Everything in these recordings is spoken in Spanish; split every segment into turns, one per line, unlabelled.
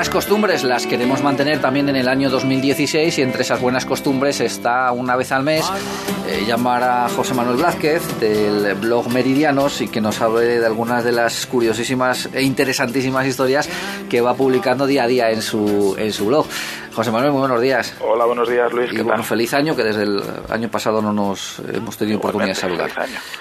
buenas costumbres las queremos mantener también en el año 2016 y entre esas buenas costumbres está una vez al mes eh, llamar a José Manuel Blázquez del blog Meridianos y que nos hable de algunas de las curiosísimas e interesantísimas historias que va publicando día a día en su, en su blog. José Manuel, muy buenos días.
Hola, buenos días, Luis.
Y bueno, feliz año, que desde el año pasado no nos hemos tenido oportunidad de saludar.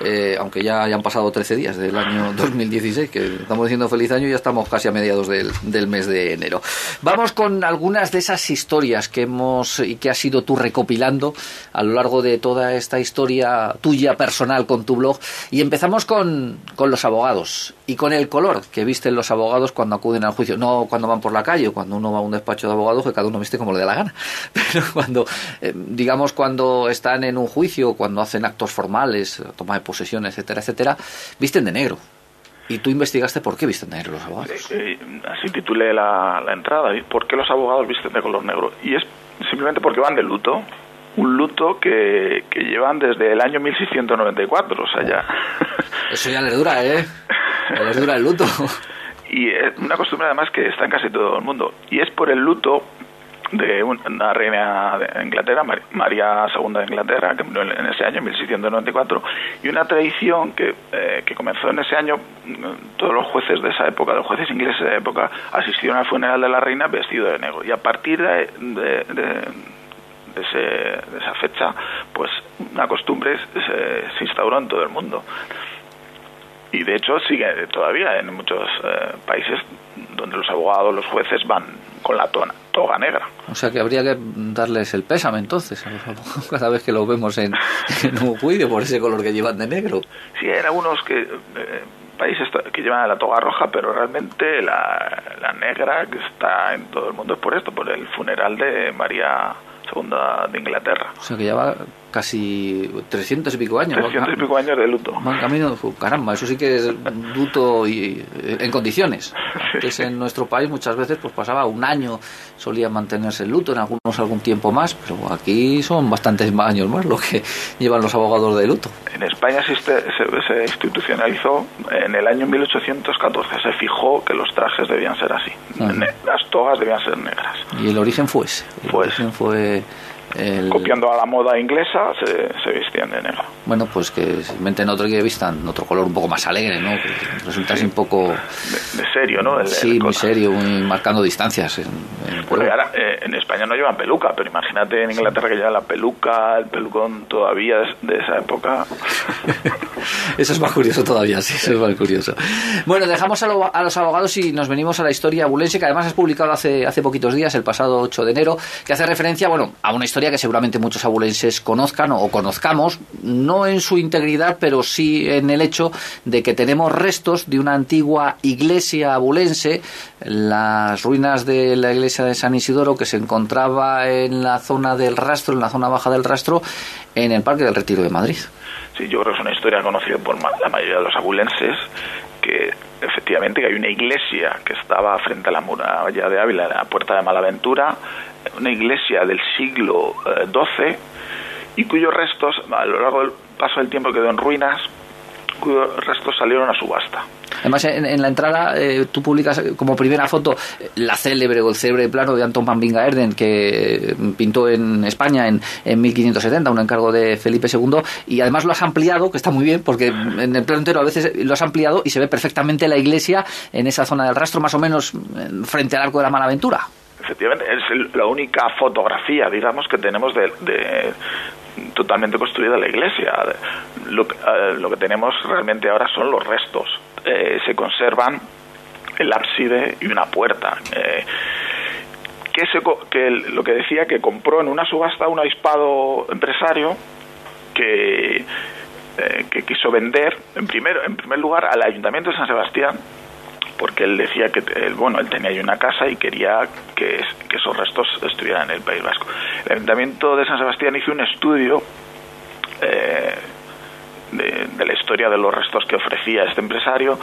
Eh, aunque ya, ya han pasado 13 días del año 2016, que estamos diciendo feliz año y ya estamos casi a mediados del, del mes de enero. Vamos con algunas de esas historias que hemos y que has ido tú recopilando a lo largo de toda esta historia tuya personal con tu blog. Y empezamos con, con los abogados y con el color que visten los abogados cuando acuden al juicio. No cuando van por la calle o cuando uno va a un despacho de abogados, que cada uno viste como le dé la gana. Pero cuando, eh, digamos, cuando están en un juicio, cuando hacen actos formales, toma de posesión, etcétera, etcétera, visten de negro. Y tú investigaste por qué visten de negro los abogados.
así titulé la, la entrada, ¿por qué los abogados visten de color negro? Y es simplemente porque van de luto un luto que, que, llevan desde el año 1694, o sea, ya...
Eso ya les dura, ¿eh? Dura el luto.
Y es una costumbre además que está en casi todo el mundo. Y es por el luto de una reina de Inglaterra, María II de Inglaterra, que murió en ese año, 1694, y una tradición que, eh, que comenzó en ese año, todos los jueces de esa época, los jueces ingleses de esa época, asistieron al funeral de la reina vestido de negro. Y a partir de, de, de esa fecha, pues una costumbre se, se instauró en todo el mundo y de hecho sigue todavía en muchos eh, países donde los abogados, los jueces van con la tona, toga negra.
O sea que habría que darles el pésame entonces cada vez que los vemos en, un juicio por ese color que llevan de negro.
Sí, hay algunos que, eh, países que llevan la toga roja, pero realmente la, la negra que está en todo el mundo es por esto, por el funeral de María II de Inglaterra.
O sea que lleva casi 300 y pico años.
300 y pico años de luto.
Van camino, caramba, eso sí que es luto y, en condiciones. Antes en nuestro país muchas veces pues pasaba un año, solía mantenerse el luto, en algunos algún tiempo más, pero aquí son bastantes años más lo que llevan los abogados de luto.
En España se, se, institucionalizó en el año 1814, se fijó que los trajes debían ser así, las togas debían ser negras.
Y el origen fue ese. El origen fue
Copiando a la moda inglesa, se, se vestían de negro.
Bueno, pues que se inventen otro que vistan otro color un poco más alegre, ¿no? Que resulta así un poco...
De, serio, ¿no?
sí, muy serio, muy marcando distancias. En,
ahora, eh, en España no llevan peluca, pero imagínate en Inglaterra que llevan la peluca, el pelucón todavía de, esa época.
eso es más curioso todavía, sí, eso es más curioso. Bueno, dejamos a, a, los abogados y nos venimos a la historia abulense, que además has publicado hace, hace poquitos días, el pasado 8 de enero, que hace referencia, bueno, a una historia que seguramente muchos abulenses conozcan o conozcamos, no en su integridad, pero sí en el hecho de que tenemos restos de una antigua iglesia abulense, las ruinas de la iglesia de San Isidoro, que se encontraba en la zona del rastro, en la zona baja del rastro, en el Parque del Retiro de Madrid.
Sí, yo creo que es una historia conocida por la mayoría de los abulenses, que efectivamente que hay una iglesia que estaba frente a la muralla de Ávila, la puerta de Malaventura, una iglesia del siglo XII eh, y cuyos restos, a lo largo del paso del tiempo, quedó en ruinas, cuyos restos salieron a subasta.
Además, en, la entrada eh, tú publicas como primera foto eh, la célebre o el célebre plano de Anton van Bingaerden que pintó en España en, en 1570, un encargo de Felipe II, y además lo has ampliado, que está muy bien, porque en el plano entero a veces lo has ampliado y se ve perfectamente la iglesia en esa zona del rastro, más o menos frente al arco de la Malaventura
efectivamente es la única fotografía, digamos, que tenemos de, totalmente construida la iglesia. Lo, eh, lo, que tenemos realmente ahora son los restos. Eh, se conservan el ábside y una puerta. Eh, que, se, que lo que decía que compró en una subasta un avispado empresario que, que quiso vender en, primero, en primer lugar al ayuntamiento de San Sebastián porque él decía que bueno, él tenía ahí una casa y quería que, que, esos restos estuvieran en el País Vasco. El Ayuntamiento de San Sebastián hizo un estudio eh, de, la historia de los restos que ofrecía este empresario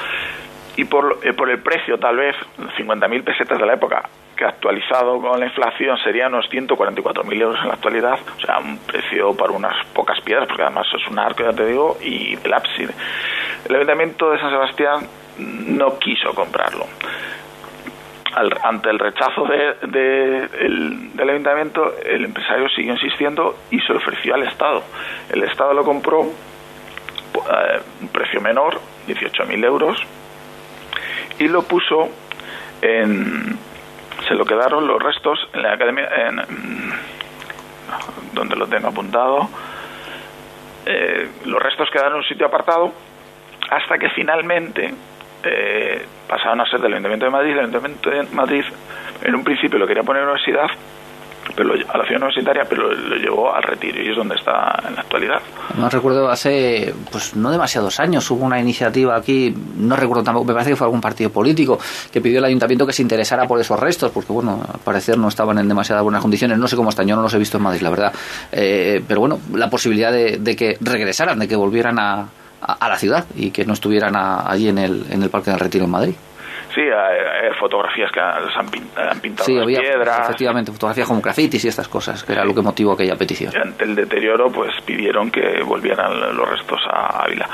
y por, eh, por el precio, tal vez 50.000 pesetas de la época, que actualizado con la inflación sería unos 144.000 euros en la actualidad, o sea, un precio para unas pocas piedras, porque además es un arco, ya te digo, y el ábside. El Ayuntamiento de San Sebastián no quiso comprarlo. ante el rechazo de, del ayuntamiento, el empresario siguió insistiendo y se ofreció al Estado. El Estado lo compró eh, un precio menor, 18.000 euros, y lo puso en. Se lo quedaron los restos en la academia. En, donde lo tengo apuntado. Eh, los restos quedaron en un sitio apartado hasta que finalmente eh, pasaron a ser del Ayuntamiento de Madrid. El Ayuntamiento de Madrid en un principio lo quería poner en universidad, a la ciudad universitaria, pero lo, llevó al retiro y es donde está en la actualidad.
No recuerdo, hace pues no demasiados años hubo una iniciativa aquí, no recuerdo tampoco, me parece que fue algún partido político que pidió al ayuntamiento que se interesara por esos restos, porque bueno, al parecer no estaban en demasiadas buenas condiciones, no sé cómo están, yo no los he visto en Madrid, la verdad, eh, pero bueno, la posibilidad de que regresaran, de que volvieran a, a, la ciudad y que no estuvieran allí en el, en el Parque del Retiro en Madrid.
Sí, hay, fotografías que han, pintado sí, había, piedras.
Efectivamente, fotografías como grafitis y estas cosas, que era lo que motivó aquella petición.
ante el deterioro, pues pidieron que volvieran los restos a Ávila.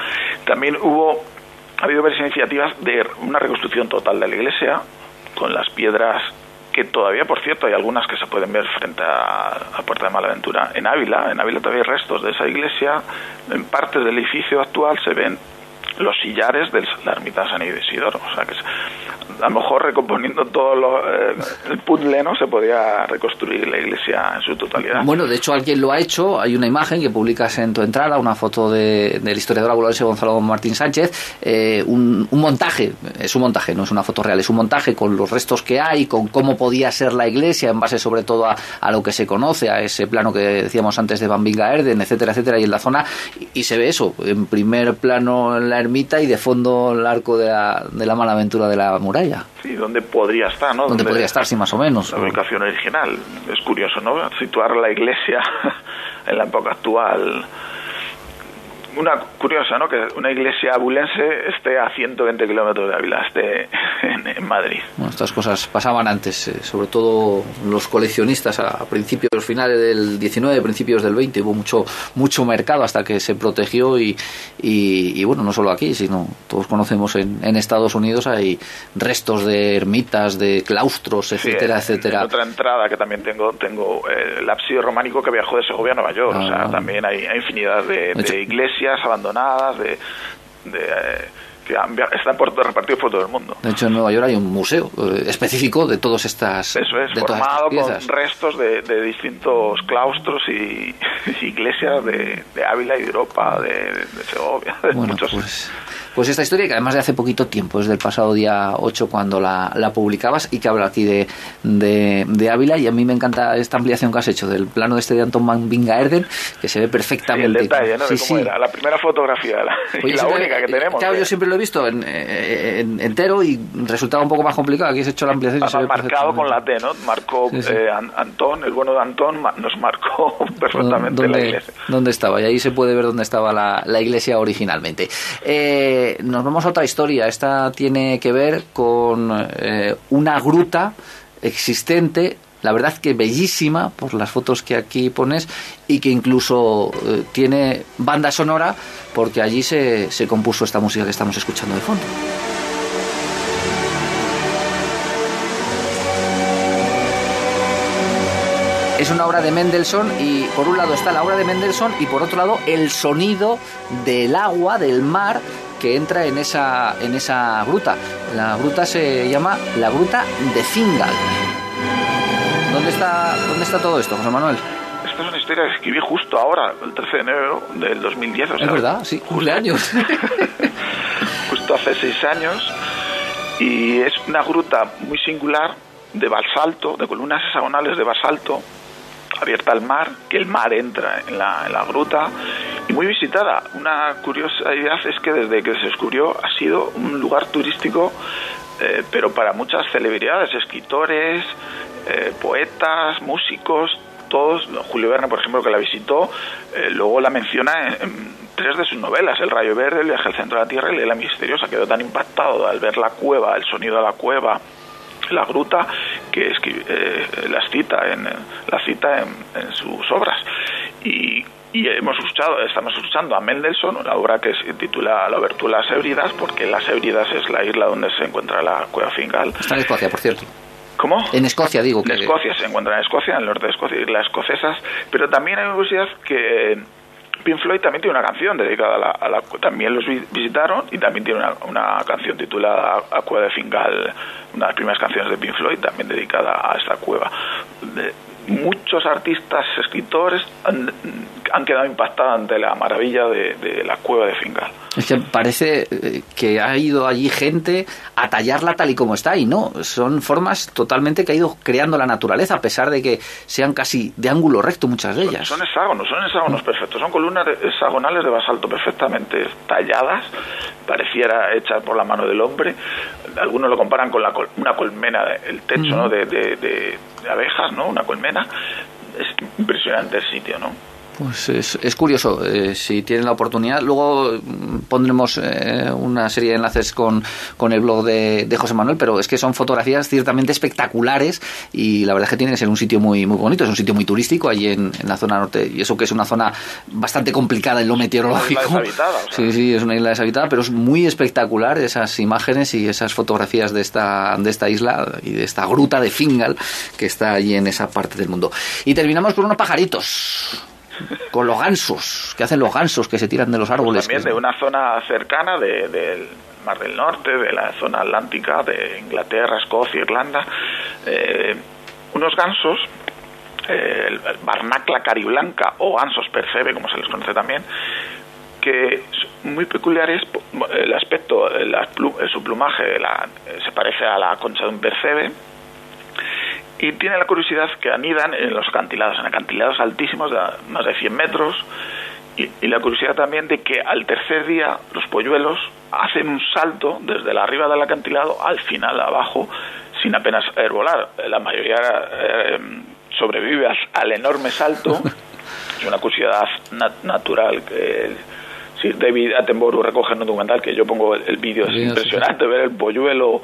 También hubo, ha habido varias iniciativas de una reconstrucción total de la iglesia, con las piedras que todavía, por cierto, hay algunas que se pueden ver frente a, la Puerta de Malaventura. En Ávila, en Ávila todavía hay restos de esa iglesia. En partes del edificio actual se ven los sillares de la ermita de San Isidoro. O sea que a lo mejor recomponiendo todo lo, eh, el puzzle no se podía reconstruir la iglesia en su totalidad.
Bueno, de hecho alguien lo ha hecho. Hay una imagen que publicas en tu entrada, una foto de, del historiador abuelense Gonzalo Martín Sánchez, eh, un, montaje, es un montaje, no es una foto real, es un montaje con los restos que hay, con cómo podía ser la iglesia en base sobre todo a, lo que se conoce, a ese plano que decíamos antes de Bambinga Erden, etcétera, etcétera, y en la zona, y, se ve eso, en primer plano la ermita y de fondo el arco de la, de la malaventura de la muralla.
Sí, donde podría estar, ¿no?
Donde podría estar, sí, más o menos.
La ubicación original. Es curioso, ¿no? Situar la iglesia en la época actual una curiosa, ¿no? Que una iglesia abulense esté a 120 kilómetros de Ávila, esté en, Madrid.
Bueno, estas cosas pasaban antes, eh, sobre todo los coleccionistas a principios, finales del 19, principios del 20, hubo mucho mucho mercado hasta que se protegió y, y, bueno, no solo aquí, sino todos conocemos en, en, Estados Unidos hay restos de ermitas, de claustros, etcétera, etcétera.
otra entrada que también tengo, tengo eh, el ábside románico que viajó de Segovia a Nueva York, o sea, ah. también hay, infinidad de, de iglesias abandonadas, de, eh, que están por, repartidos por todo el mundo.
De hecho, en Nueva York hay un museo eh, específico de todas estas.
Eso es, formado con restos de, distintos claustros y, iglesias de, Ávila y de Europa, de, Segovia, de muchos.
Pues pues esta historia que además de hace poquito tiempo, es del pasado día 8 cuando la, la publicabas y que habla aquí de, de, Ávila y a mí me encanta esta ampliación que has hecho del plano de este de Anton Van Erden que se ve perfectamente.
Sí, el detalle, ¿no? cómo Era. La primera fotografía, la, la única que tenemos.
Claro, yo siempre lo he visto en, entero y resultaba un poco más complicado. Aquí has hecho la ampliación.
y se ve marcado con la T, ¿no? Marcó eh, Antón, el bueno de Antón nos marcó perfectamente la iglesia.
¿Dónde estaba? Y ahí se puede ver dónde estaba la, la iglesia originalmente. Eh, nos vamos a otra historia. Esta tiene que ver con eh, una gruta existente la verdad que bellísima por las fotos que aquí pones y que incluso eh, tiene banda sonora porque allí se, se compuso esta música que estamos escuchando de fondo. Es una obra de Mendelssohn y por un lado está la obra de Mendelssohn y por otro lado el sonido del agua, del mar que entra en esa, en esa gruta. La gruta se llama la gruta de Fingal. ¿Dónde está, ¿Dónde está todo esto, José Manuel?
Esta es una historia que escribí justo ahora, el 13 de enero del 2010.
es verdad, sí, años.
justo hace seis años. Y es una gruta muy singular de basalto, de columnas hexagonales de basalto, abierta al mar, que el mar entra en la, en gruta y muy visitada. Una curiosidad es que desde que se descubrió ha sido un lugar turístico, eh, pero para muchas celebridades, escritores, eh, poetas, músicos, todos. Julio Verne, por ejemplo, que la visitó, eh, luego la menciona en, tres de sus novelas, El Rayo Verde, El Viaje al Centro de la Tierra y La Misteriosa. Quedó tan impactado al ver la cueva, el sonido de la cueva la gruta que eh, las cita en la cita en, sus obras y, hemos escuchado estamos escuchando a Mendelssohn una obra que se titula La Obertura de las Hébridas porque las Hébridas es la isla donde se encuentra la cueva Fingal
está en Escocia por cierto
¿Cómo?
En Escocia, digo.
En Escocia, se encuentra en Escocia, en el norte de Escocia, y las escocesas. Pero también hay curiosidad que Pink Floyd también tiene una canción dedicada a la, también los visitaron y también tiene una, canción titulada a Cueva de Fingal, una de las primeras canciones de Pink Floyd también dedicada a esta cueva muchos artistas, escritores han, quedado impactados ante la maravilla de, la cueva de Fingal.
Es que parece eh, que ha ido allí gente a tallarla tal y como está y no, son formas totalmente que ha ido creando la naturaleza a pesar de que sean casi de ángulo recto muchas de ellas.
Son hexágonos, son hexágonos perfectos, son columnas hexagonales de basalto perfectamente talladas, pareciera hechas por la mano del hombre. Algunos lo comparan con la una colmena, el techo ¿no? de, de abejas, ¿no? Una colmena. Es impresionante el sitio, ¿no?
Pues es, curioso, eh, si tienen la oportunidad. Luego mm, pondremos eh, una serie de enlaces con, con el blog de, José Manuel, pero es que son fotografías ciertamente espectaculares y la verdad es que tiene que ser un sitio muy, muy bonito, es un sitio muy turístico allí en, la zona norte y eso que es una zona bastante complicada en lo meteorológico.
Una isla deshabitada,
Sí, sí, es una isla deshabitada, pero es muy espectacular esas imágenes y esas fotografías de esta, de esta isla y de esta gruta de Fingal que está allí en esa parte del mundo. Y terminamos con unos pajaritos con los gansos, que hacen los gansos que se tiran de los árboles.
también de una zona cercana del Mar del Norte, de la zona atlántica, de Inglaterra, Escocia, Irlanda, eh, unos gansos, eh, el Barnacla cariblanca o gansos percebe, como se les conoce también, que muy peculiares, el aspecto, su plumaje se parece a la concha de un percebe, y tiene la curiosidad que anidan en los acantilados, en acantilados altísimos de más de 100 metros, y, la curiosidad también de que al tercer día los polluelos hacen un salto desde la arriba del acantilado al final abajo sin apenas volar. La mayoría eh, sobrevive al, enorme salto. Es una curiosidad natural que si David Attenborough recoge en un documental que yo pongo el, vídeo. Es impresionante ver el polluelo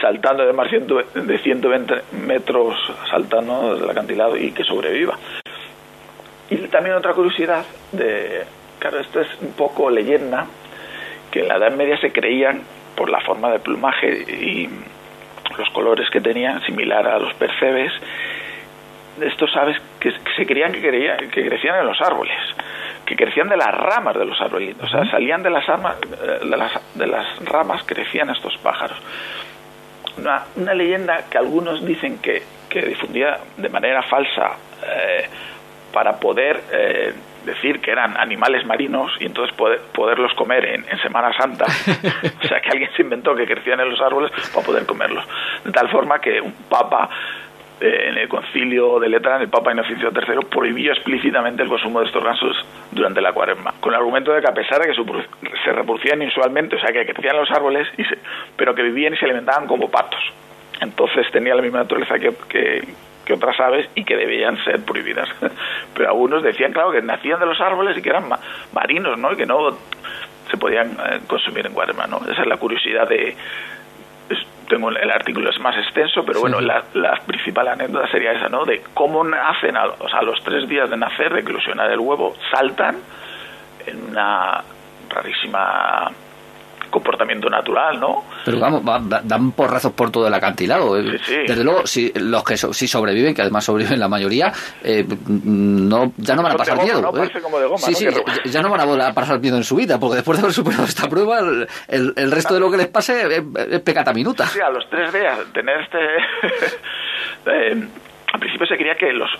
saltando de más de 120 metros saltando desde el acantilado y que sobreviva. Y también otra curiosidad de, claro, esto es un poco leyenda, que en la Edad Media se creían por la forma de plumaje y los colores que tenían, similar a los percebes, estos aves que, se creían que, que crecían en los árboles, que crecían de las ramas de los árboles, o sea, salían de las, armas, eh, de las, de las ramas, crecían estos pájaros una, leyenda que algunos dicen que, que difundía de manera falsa eh, para poder eh, decir que eran animales marinos y entonces poder, poderlos comer en, en, Semana Santa. o sea, que alguien se inventó que crecían en los árboles para poder comerlos. De tal forma que un papa eh, en el concilio de Letrán, el Papa Inocencio III prohibió explícitamente el consumo de estos gansos durante la cuaresma, con el argumento de que a pesar de que se reproducían insualmente, o sea, que crecían los árboles, pero que vivían y se alimentaban como patos. Entonces tenía la misma naturaleza que, otras aves y que debían ser prohibidas. Pero algunos decían, claro, que nacían de los árboles y que eran marinos, ¿no? Y que no se podían eh, consumir en cuaresma, ¿no? Esa es la curiosidad de, tengo el artículo es más extenso, pero bueno, La, principal anécdota sería esa, ¿no? De cómo nacen, a, o sea, a los tres días de nacer, de eclosionar el huevo, saltan en una rarísima comportamiento natural, ¿no?
Pero vamos, dan porrazos por todo el acantilado. Eh. Desde luego, si los que sí sobreviven, que además sobreviven la mayoría, eh, no, ya no van a pasar miedo.
¿eh?
sí, sí, ya no van a volver a pasar miedo en su vida, porque después de haber superado esta prueba, el, el, resto de lo que les pase es, pecata minuta.
Sí, a los tres días tener este... al principio se creía que los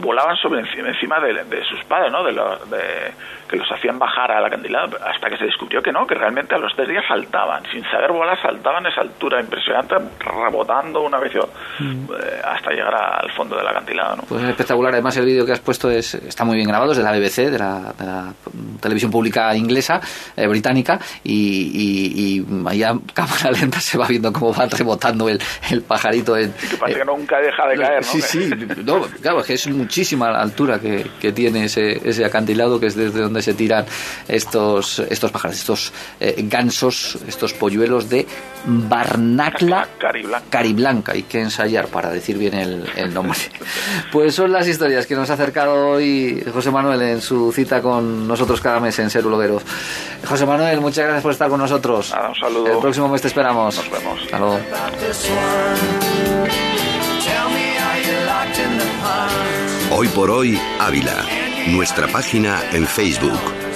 volaban sobre encima, de, de, sus padres, ¿no? De, de, que los hacían bajar al acantilado, hasta que se descubrió que no, que realmente a los tres días saltaban, sin saber volar, saltaban a esa altura impresionante, rebotando una vez mm. eh, hasta llegar al fondo del acantilado. ¿no?
Pues es espectacular, además el vídeo que has puesto es, está muy bien grabado, es de la BBC, de la, televisión pública inglesa, eh, británica, y, y, a cámara lenta se va viendo cómo va rebotando el, el pajarito. En,
que parece que nunca deja de caer, ¿no?
Sí, sí, no, claro, es que es un muchísima altura que, que tiene ese, ese, acantilado, que es desde donde se tiran estos, estos pájaros, estos eh, gansos, estos polluelos de Barnacla
Cariblanca.
Cariblanca. Hay que ensayar para decir bien el, el nombre. Pues son las historias que nos ha acercado hoy José Manuel en su cita con nosotros cada mes en Ser Blogueros. José Manuel, muchas gracias por estar con nosotros.
Nada, un saludo.
El próximo mes te esperamos.
Nos vemos.
Hasta luego.
Hoy por hoy, Ávila. Nuestra página en Facebook.